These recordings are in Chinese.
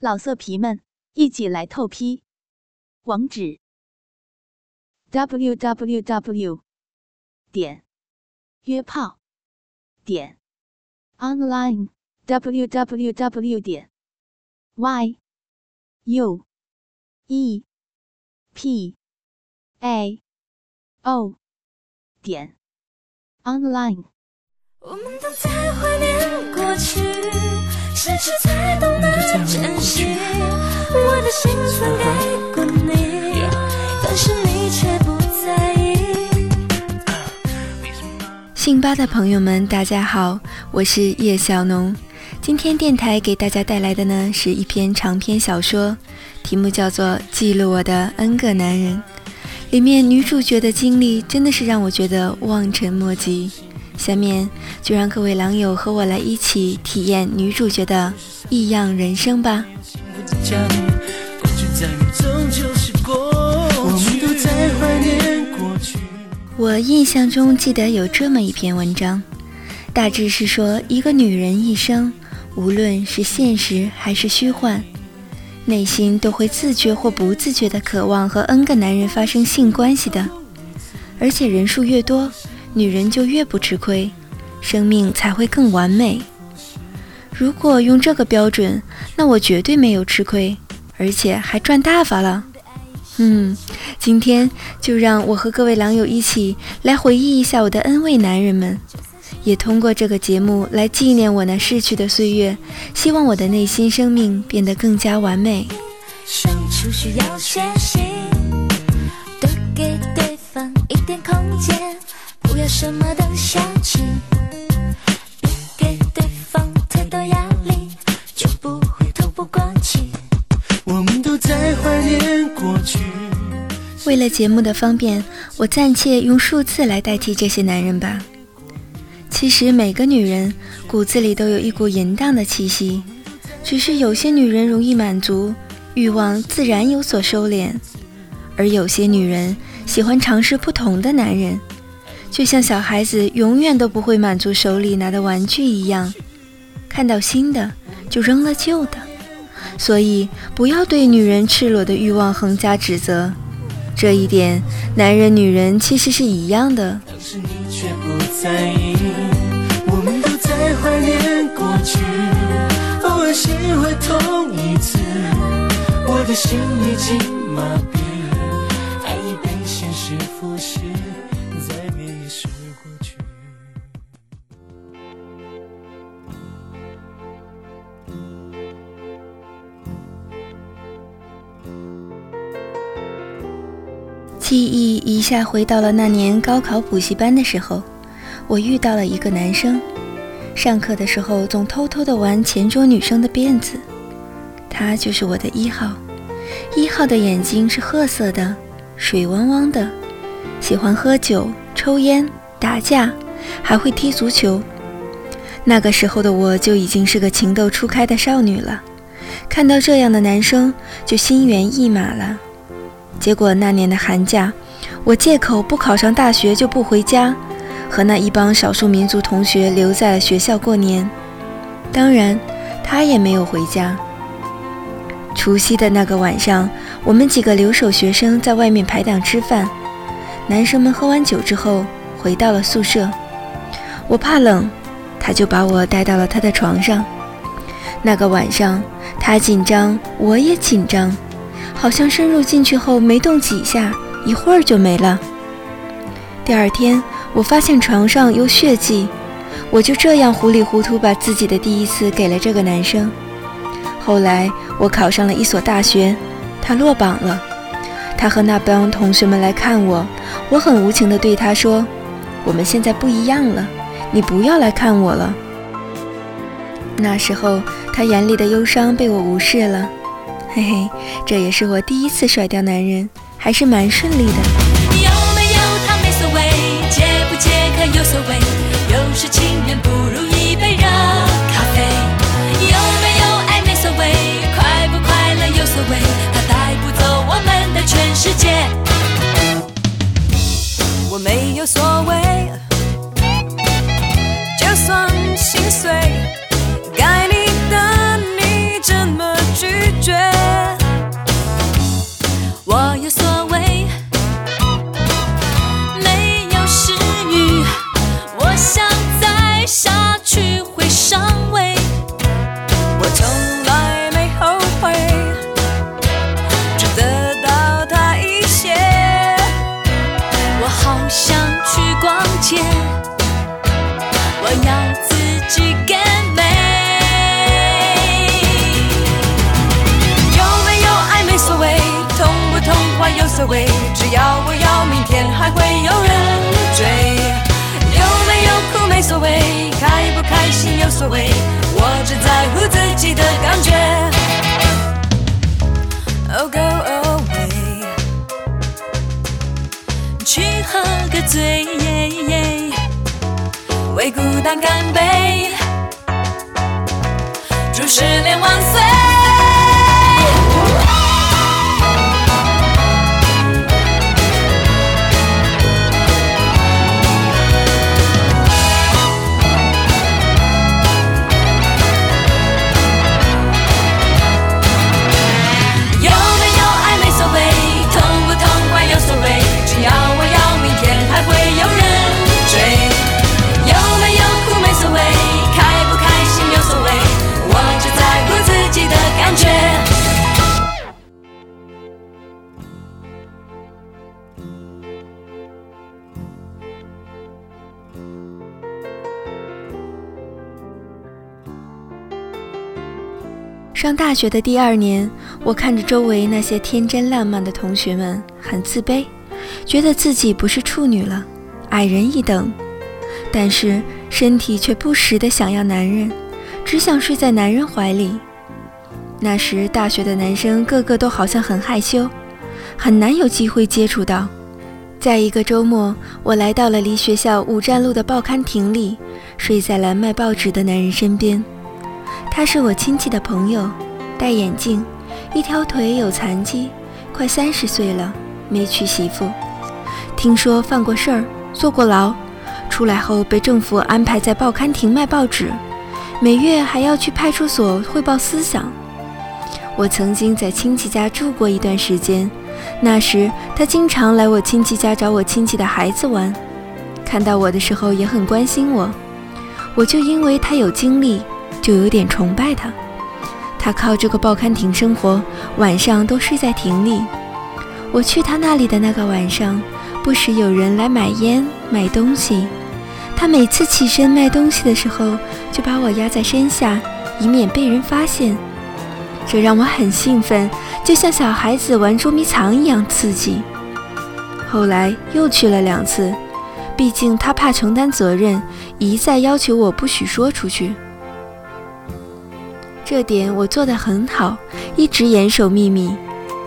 老色皮们，一起来透批！网址：w w w 点约炮点 online w w w 点 y u e p a o 点 online。我们都在怀念过去，失去才懂得珍惜。我的心曾给过你，但是你却不在意。信吧的朋友们，大家好，我是叶小农。今天电台给大家带来的呢是一篇长篇小说，题目叫做《记录我的 N 个男人》。里面女主角的经历真的是让我觉得望尘莫及。下面就让各位狼友和我来一起体验女主角的异样人生吧。我印象中记得有这么一篇文章，大致是说一个女人一生，无论是现实还是虚幻，内心都会自觉或不自觉地渴望和 N 个男人发生性关系的，而且人数越多。女人就越不吃亏，生命才会更完美。如果用这个标准，那我绝对没有吃亏，而且还赚大发了。嗯，今天就让我和各位狼友一起来回忆一下我的 N 位男人们，也通过这个节目来纪念我那逝去的岁月。希望我的内心生命变得更加完美。相处需要学习，多给对方一点空间。不要什么都想起，别给对方太多压力，就不会透不过气。我们都在怀念过去。为了节目的方便，我暂且用数字来代替这些男人吧。其实每个女人骨子里都有一股淫荡的气息，只是有些女人容易满足欲望，自然有所收敛；而有些女人喜欢尝试不同的男人。就像小孩子永远都不会满足手里拿的玩具一样，看到新的就扔了旧的。所以不要对女人赤裸的欲望横加指责，这一点男人女人其实是一样的。我们都在怀念过去，偶尔心会痛一次，我的心已经麻痹，爱已被现实腐蚀。记忆一下回到了那年高考补习班的时候，我遇到了一个男生，上课的时候总偷偷的玩前桌女生的辫子，他就是我的一号。一号的眼睛是褐色的，水汪汪的，喜欢喝酒、抽烟、打架，还会踢足球。那个时候的我就已经是个情窦初开的少女了，看到这样的男生就心猿意马了。结果那年的寒假，我借口不考上大学就不回家，和那一帮少数民族同学留在了学校过年。当然，他也没有回家。除夕的那个晚上，我们几个留守学生在外面排档吃饭。男生们喝完酒之后回到了宿舍，我怕冷，他就把我带到了他的床上。那个晚上，他紧张，我也紧张。好像深入进去后没动几下，一会儿就没了。第二天，我发现床上有血迹，我就这样糊里糊涂把自己的第一次给了这个男生。后来我考上了一所大学，他落榜了。他和那帮同学们来看我，我很无情地对他说：“我们现在不一样了，你不要来看我了。”那时候，他眼里的忧伤被我无视了。嘿嘿，这也是我第一次甩掉男人，还是蛮顺利的。有没有他没所谓，解不解渴有所谓，有时情愿不如一杯热咖啡。有没有爱没所谓，快不快乐有所谓，他带不走我们的全世界。我没有所谓，就算心碎，该你的你怎么拒绝。为孤单干杯，祝十年万岁。上大学的第二年，我看着周围那些天真烂漫的同学们，很自卑，觉得自己不是处女了，矮人一等。但是身体却不时的想要男人，只想睡在男人怀里。那时大学的男生个个都好像很害羞，很难有机会接触到。在一个周末，我来到了离学校五站路的报刊亭里，睡在了卖报纸的男人身边。他是我亲戚的朋友，戴眼镜，一条腿有残疾，快三十岁了，没娶媳妇。听说犯过事儿，坐过牢，出来后被政府安排在报刊亭卖报纸，每月还要去派出所汇报思想。我曾经在亲戚家住过一段时间，那时他经常来我亲戚家找我亲戚的孩子玩，看到我的时候也很关心我，我就因为他有精力。就有点崇拜他，他靠这个报刊亭生活，晚上都睡在亭里。我去他那里的那个晚上，不时有人来买烟、买东西。他每次起身卖东西的时候，就把我压在身下，以免被人发现。这让我很兴奋，就像小孩子玩捉迷藏一样刺激。后来又去了两次，毕竟他怕承担责任，一再要求我不许说出去。这点我做得很好，一直严守秘密。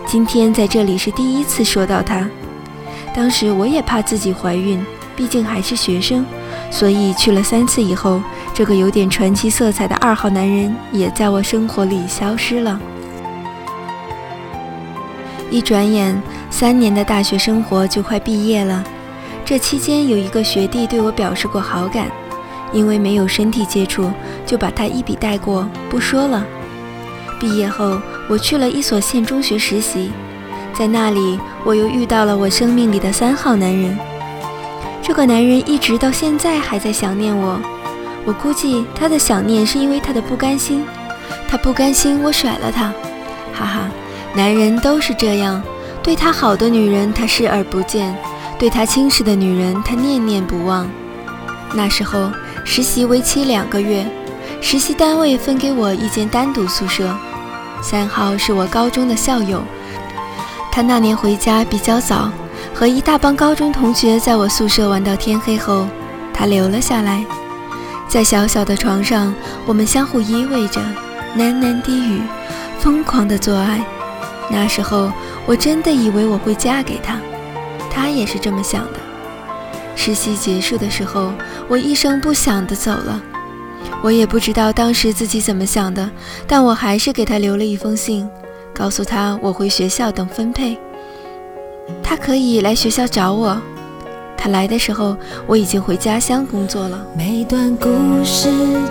今天在这里是第一次说到他。当时我也怕自己怀孕，毕竟还是学生，所以去了三次以后，这个有点传奇色彩的二号男人也在我生活里消失了。一转眼，三年的大学生活就快毕业了。这期间有一个学弟对我表示过好感。因为没有身体接触，就把他一笔带过，不说了。毕业后，我去了一所县中学实习，在那里，我又遇到了我生命里的三号男人。这个男人一直到现在还在想念我，我估计他的想念是因为他的不甘心，他不甘心我甩了他。哈哈，男人都是这样，对他好的女人他视而不见，对他轻视的女人他念念不忘。那时候。实习为期两个月，实习单位分给我一间单独宿舍。三号是我高中的校友，他那年回家比较早，和一大帮高中同学在我宿舍玩到天黑后，他留了下来。在小小的床上，我们相互依偎着，喃喃低语，疯狂的做爱。那时候我真的以为我会嫁给他，他也是这么想的。实习结束的时候，我一声不响地走了。我也不知道当时自己怎么想的，但我还是给他留了一封信，告诉他我回学校等分配，他可以来学校找我。他来的时候，我已经回家乡工作了。每段故事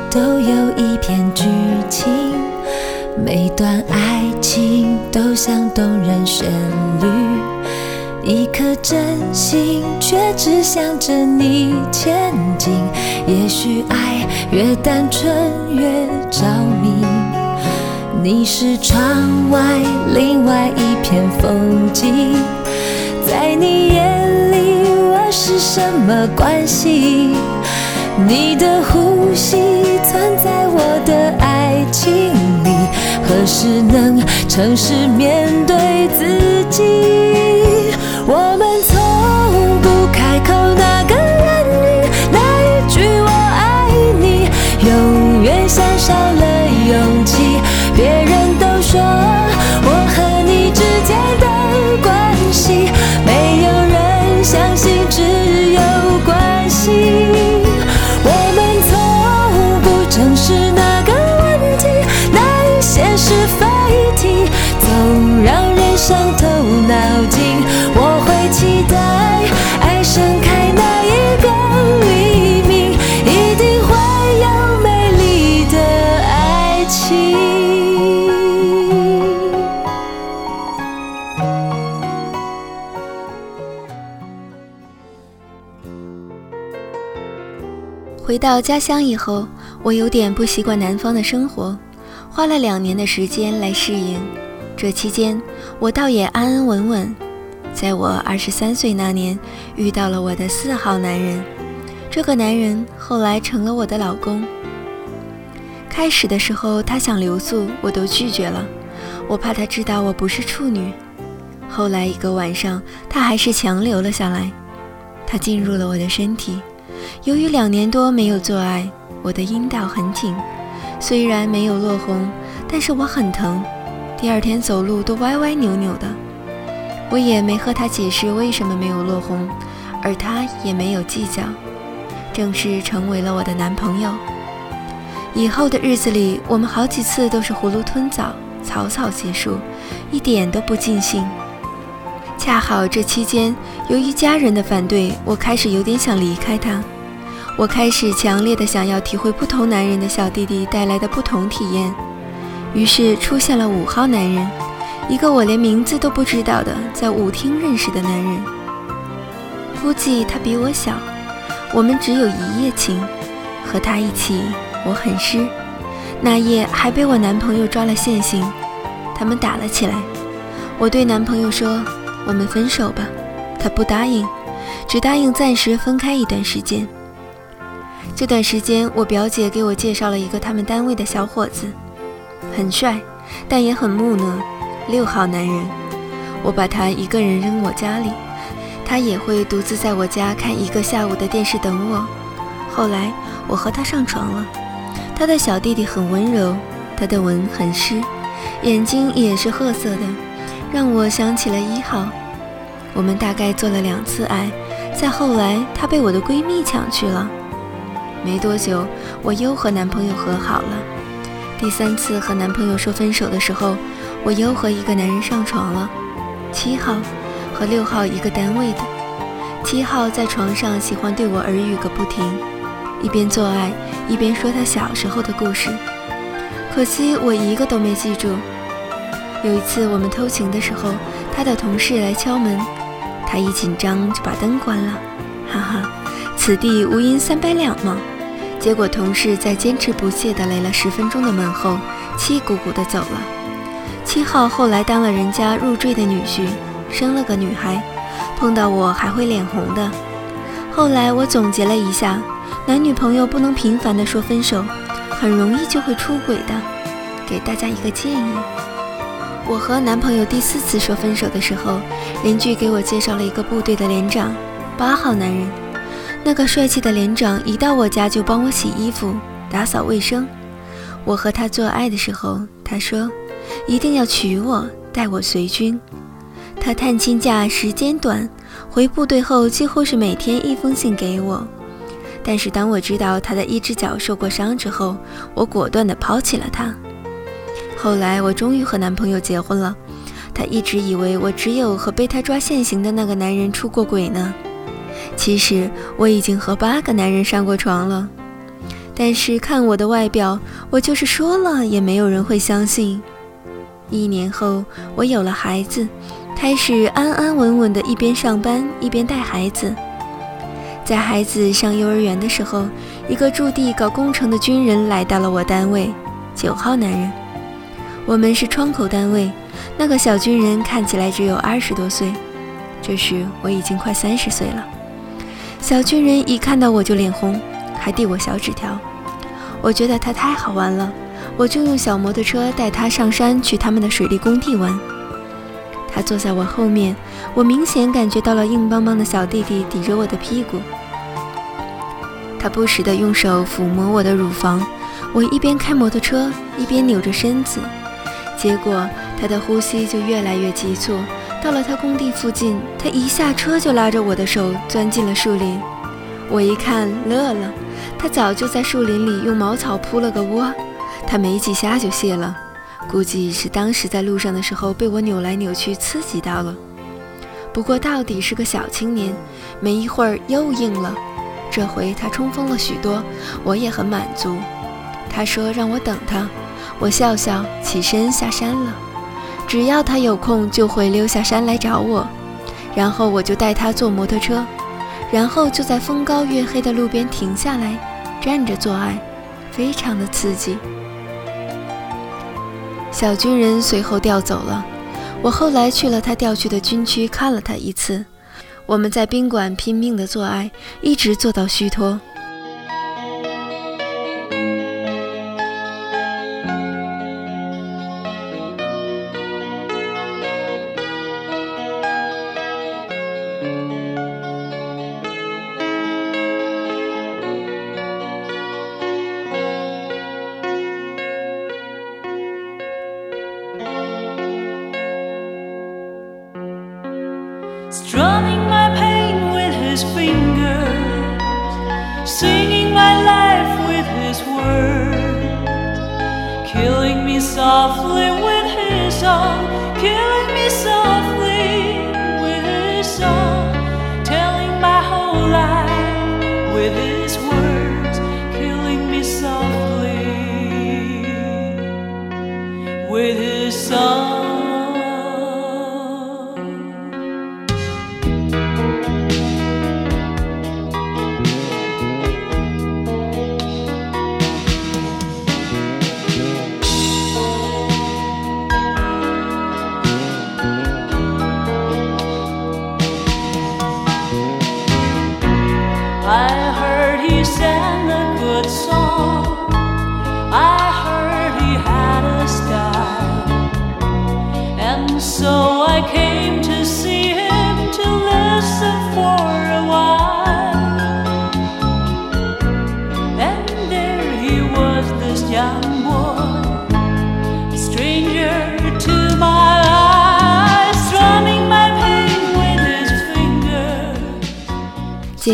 都有一篇剧情，每段爱情都像动人旋律。一颗真心，却只向着你前进。也许爱越单纯越着迷。你是窗外另外一片风景，在你眼里我是什么关系？你的呼吸存在我的爱情里，何时能诚实面对自己？我们从不开口，那个言语，那一句我爱你，永远像少了勇气。别人都说到家乡以后，我有点不习惯南方的生活，花了两年的时间来适应。这期间，我倒也安安稳稳。在我二十三岁那年，遇到了我的四号男人。这个男人后来成了我的老公。开始的时候，他想留宿，我都拒绝了，我怕他知道我不是处女。后来一个晚上，他还是强留了下来。他进入了我的身体。由于两年多没有做爱，我的阴道很紧，虽然没有落红，但是我很疼。第二天走路都歪歪扭扭的。我也没和他解释为什么没有落红，而他也没有计较，正式成为了我的男朋友。以后的日子里，我们好几次都是囫囵吞枣，草草结束，一点都不尽兴。恰好这期间，由于家人的反对，我开始有点想离开他。我开始强烈的想要体会不同男人的小弟弟带来的不同体验，于是出现了五号男人。一个我连名字都不知道的，在舞厅认识的男人，估计他比我小。我们只有一夜情，和他一起，我很湿。那夜还被我男朋友抓了现行，他们打了起来。我对男朋友说：“我们分手吧。”他不答应，只答应暂时分开一段时间。这段时间，我表姐给我介绍了一个他们单位的小伙子，很帅，但也很木讷。六号男人，我把他一个人扔我家里，他也会独自在我家看一个下午的电视等我。后来我和他上床了，他的小弟弟很温柔，他的吻很湿，眼睛也是褐色的，让我想起了一号。我们大概做了两次爱，再后来他被我的闺蜜抢去了。没多久，我又和男朋友和好了。第三次和男朋友说分手的时候。我又和一个男人上床了，七号和六号一个单位的。七号在床上喜欢对我耳语个不停，一边做爱一边说他小时候的故事。可惜我一个都没记住。有一次我们偷情的时候，他的同事来敲门，他一紧张就把灯关了，哈哈，此地无银三百两嘛。结果同事在坚持不懈地擂了十分钟的门后，气鼓鼓地走了。七号后来当了人家入赘的女婿，生了个女孩，碰到我还会脸红的。后来我总结了一下，男女朋友不能频繁地说分手，很容易就会出轨的。给大家一个建议，我和男朋友第四次说分手的时候，邻居给我介绍了一个部队的连长，八号男人。那个帅气的连长一到我家就帮我洗衣服、打扫卫生。我和他做爱的时候，他说。一定要娶我，带我随军。他探亲假时间短，回部队后几乎是每天一封信给我。但是当我知道他的一只脚受过伤之后，我果断地抛弃了他。后来我终于和男朋友结婚了，他一直以为我只有和被他抓现行的那个男人出过轨呢。其实我已经和八个男人上过床了。但是看我的外表，我就是说了也没有人会相信。一年后，我有了孩子，开始安安稳稳的一边上班一边带孩子。在孩子上幼儿园的时候，一个驻地搞工程的军人来到了我单位，九号男人。我们是窗口单位，那个小军人看起来只有二十多岁，这时我已经快三十岁了。小军人一看到我就脸红，还递我小纸条。我觉得他太好玩了。我就用小摩托车带他上山去他们的水利工地玩。他坐在我后面，我明显感觉到了硬邦邦的小弟弟抵着我的屁股。他不时地用手抚摸我的乳房，我一边开摩托车一边扭着身子，结果他的呼吸就越来越急促。到了他工地附近，他一下车就拉着我的手钻进了树林。我一看乐了，他早就在树林里用茅草铺了个窝。他没几下就泄了，估计是当时在路上的时候被我扭来扭去刺激到了。不过到底是个小青年，没一会儿又硬了。这回他冲锋了许多，我也很满足。他说让我等他，我笑笑起身下山了。只要他有空就会溜下山来找我，然后我就带他坐摩托车，然后就在风高月黑的路边停下来，站着做爱，非常的刺激。小军人随后调走了，我后来去了他调去的军区看了他一次。我们在宾馆拼命的做爱，一直做到虚脱。Softly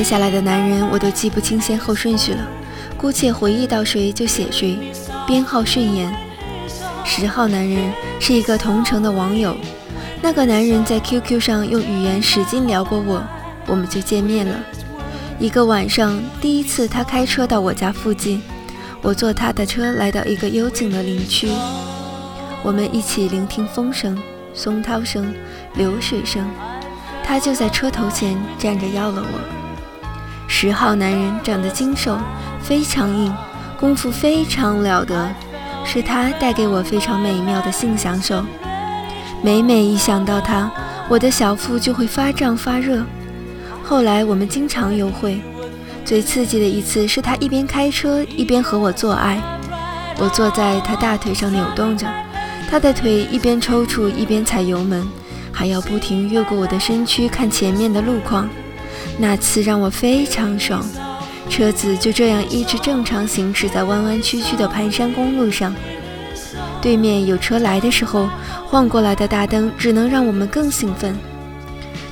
下来的男人我都记不清先后顺序了，姑且回忆到谁就写谁，编号顺延。十号男人是一个同城的网友，那个男人在 QQ 上用语言使劲撩拨我，我们就见面了。一个晚上，第一次他开车到我家附近，我坐他的车来到一个幽静的林区，我们一起聆听风声、松涛声、流水声。他就在车头前站着要了我。十号男人长得精瘦，非常硬，功夫非常了得，是他带给我非常美妙的性享受。每每一想到他，我的小腹就会发胀发热。后来我们经常幽会，最刺激的一次是他一边开车一边和我做爱，我坐在他大腿上扭动着，他的腿一边抽搐一边踩油门，还要不停越过我的身躯看前面的路况。那次让我非常爽，车子就这样一直正常行驶在弯弯曲曲的盘山公路上。对面有车来的时候，晃过来的大灯只能让我们更兴奋。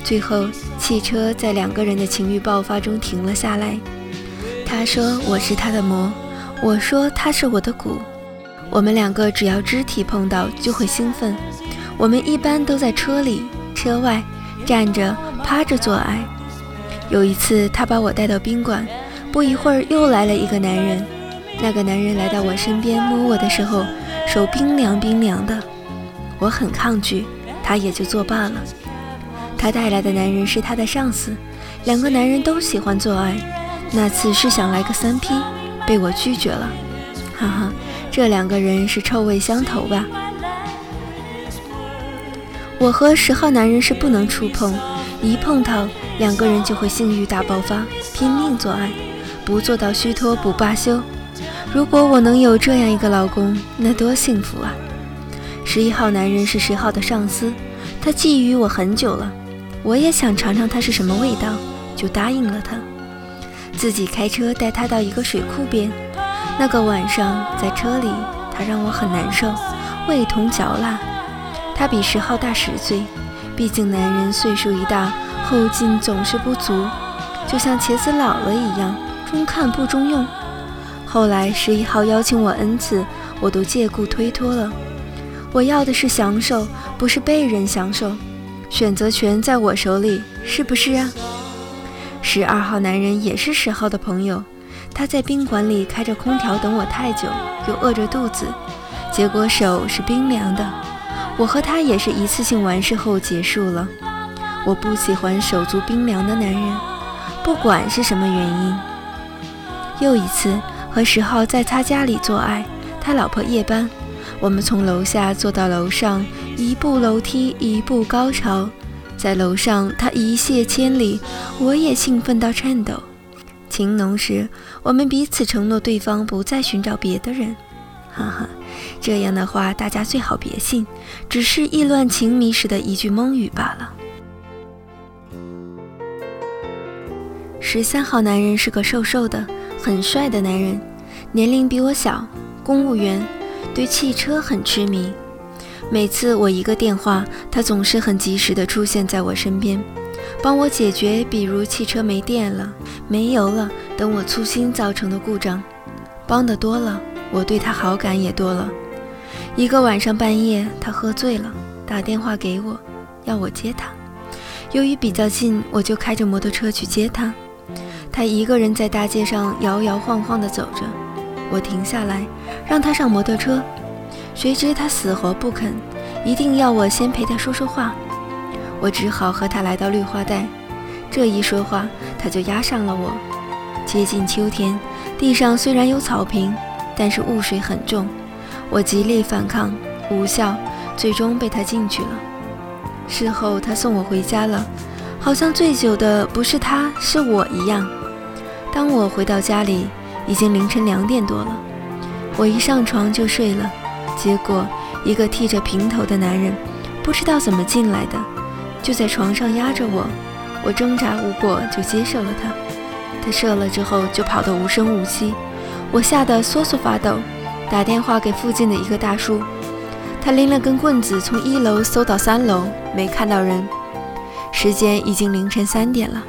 最后，汽车在两个人的情欲爆发中停了下来。他说我是他的魔，我说他是我的骨。我们两个只要肢体碰到就会兴奋。我们一般都在车里、车外站着、趴着做爱。有一次，他把我带到宾馆，不一会儿又来了一个男人。那个男人来到我身边摸我的时候，手冰凉冰凉的，我很抗拒，他也就作罢了。他带来的男人是他的上司，两个男人都喜欢做爱。那次是想来个三 P，被我拒绝了。哈哈，这两个人是臭味相投吧？我和十号男人是不能触碰，一碰到两个人就会性欲大爆发，拼命做爱，不做到虚脱不罢休。如果我能有这样一个老公，那多幸福啊！十一号男人是十号的上司，他觊觎我很久了，我也想尝尝他是什么味道，就答应了他。自己开车带他到一个水库边，那个晚上在车里，他让我很难受，味同嚼蜡。他比十号大十岁，毕竟男人岁数一大，后劲总是不足，就像茄子老了一样，中看不中用。后来十一号邀请我 n 次，我都借故推脱了。我要的是享受，不是被人享受，选择权在我手里，是不是啊？十二号男人也是十号的朋友，他在宾馆里开着空调等我太久，又饿着肚子，结果手是冰凉的。我和他也是一次性完事后结束了。我不喜欢手足冰凉的男人，不管是什么原因。又一次和十号在他家里做爱，他老婆夜班，我们从楼下坐到楼上，一步楼梯一步高潮，在楼上他一泻千里，我也兴奋到颤抖。情浓时，我们彼此承诺对方不再寻找别的人。哈哈，这样的话大家最好别信，只是意乱情迷时的一句蒙语罢了。十三号男人是个瘦瘦的、很帅的男人，年龄比我小，公务员，对汽车很痴迷。每次我一个电话，他总是很及时地出现在我身边，帮我解决，比如汽车没电了、没油了等我粗心造成的故障。帮得多了。我对他好感也多了。一个晚上半夜，他喝醉了，打电话给我，要我接他。由于比较近，我就开着摩托车去接他。他一个人在大街上摇摇晃晃地走着，我停下来让他上摩托车，谁知他死活不肯，一定要我先陪他说说话。我只好和他来到绿化带，这一说话，他就压上了我。接近秋天，地上虽然有草坪。但是雾水很重，我极力反抗，无效，最终被他进去了。事后他送我回家了，好像醉酒的不是他，是我一样。当我回到家里，已经凌晨两点多了。我一上床就睡了，结果一个剃着平头的男人，不知道怎么进来的，就在床上压着我。我挣扎无果，就接受了他。他射了之后，就跑得无声无息。我吓得瑟瑟发抖，打电话给附近的一个大叔，他拎了根棍子从一楼搜到三楼，没看到人。时间已经凌晨三点了，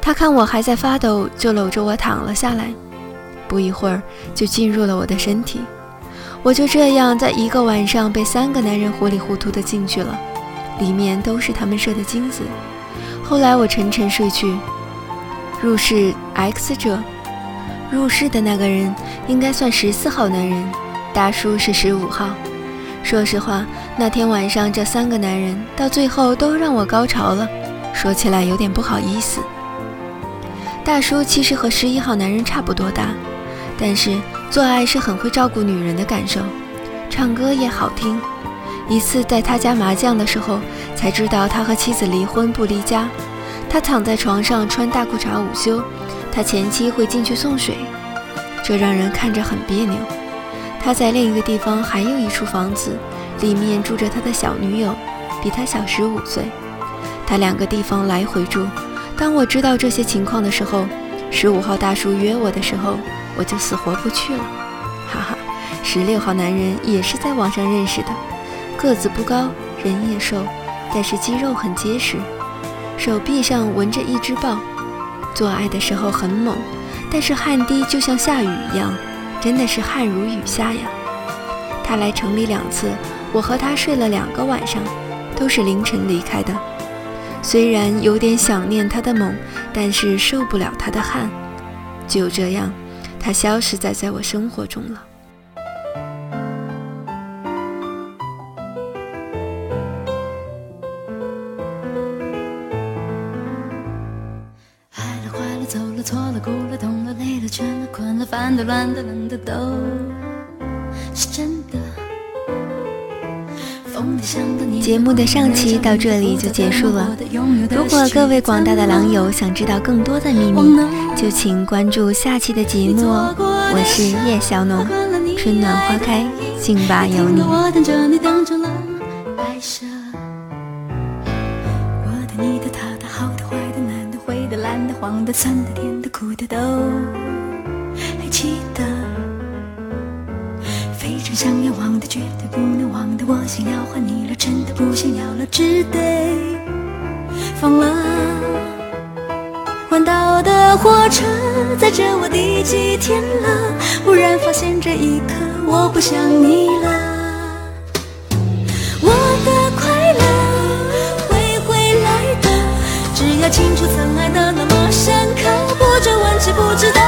他看我还在发抖，就搂着我躺了下来，不一会儿就进入了我的身体。我就这样在一个晚上被三个男人糊里糊涂的进去了，里面都是他们射的精子。后来我沉沉睡去，入室 X 者。入室的那个人应该算十四号男人，大叔是十五号。说实话，那天晚上这三个男人到最后都让我高潮了，说起来有点不好意思。大叔其实和十一号男人差不多大，但是做爱是很会照顾女人的感受，唱歌也好听。一次在他家麻将的时候，才知道他和妻子离婚不离家。他躺在床上穿大裤衩午休。他前妻会进去送水，这让人看着很别扭。他在另一个地方还有一处房子，里面住着他的小女友，比他小十五岁。他两个地方来回住。当我知道这些情况的时候，十五号大叔约我的时候，我就死活不去了。哈哈，十六号男人也是在网上认识的，个子不高，人也瘦，但是肌肉很结实，手臂上纹着一只豹。做爱的时候很猛，但是汗滴就像下雨一样，真的是汗如雨下呀。他来城里两次，我和他睡了两个晚上，都是凌晨离开的。虽然有点想念他的猛，但是受不了他的汗。就这样，他消失在在我生活中了。节目的上期到这里就结束了。如果各位广大的狼友想知道更多的秘密，就请关注下期的节目哦。我是叶小农，春暖花开，信吧有你。我的你的他的好的坏的难的灰的蓝的黄的酸的甜的苦的都。忘的，绝对不能忘的，我想要换你了，真的不想要了，只得放了。环岛的火车载着我第几天了？忽然发现这一刻我不想你了。我的快乐会回来的，只要清楚曾爱的那么深刻，不追问，知不值得。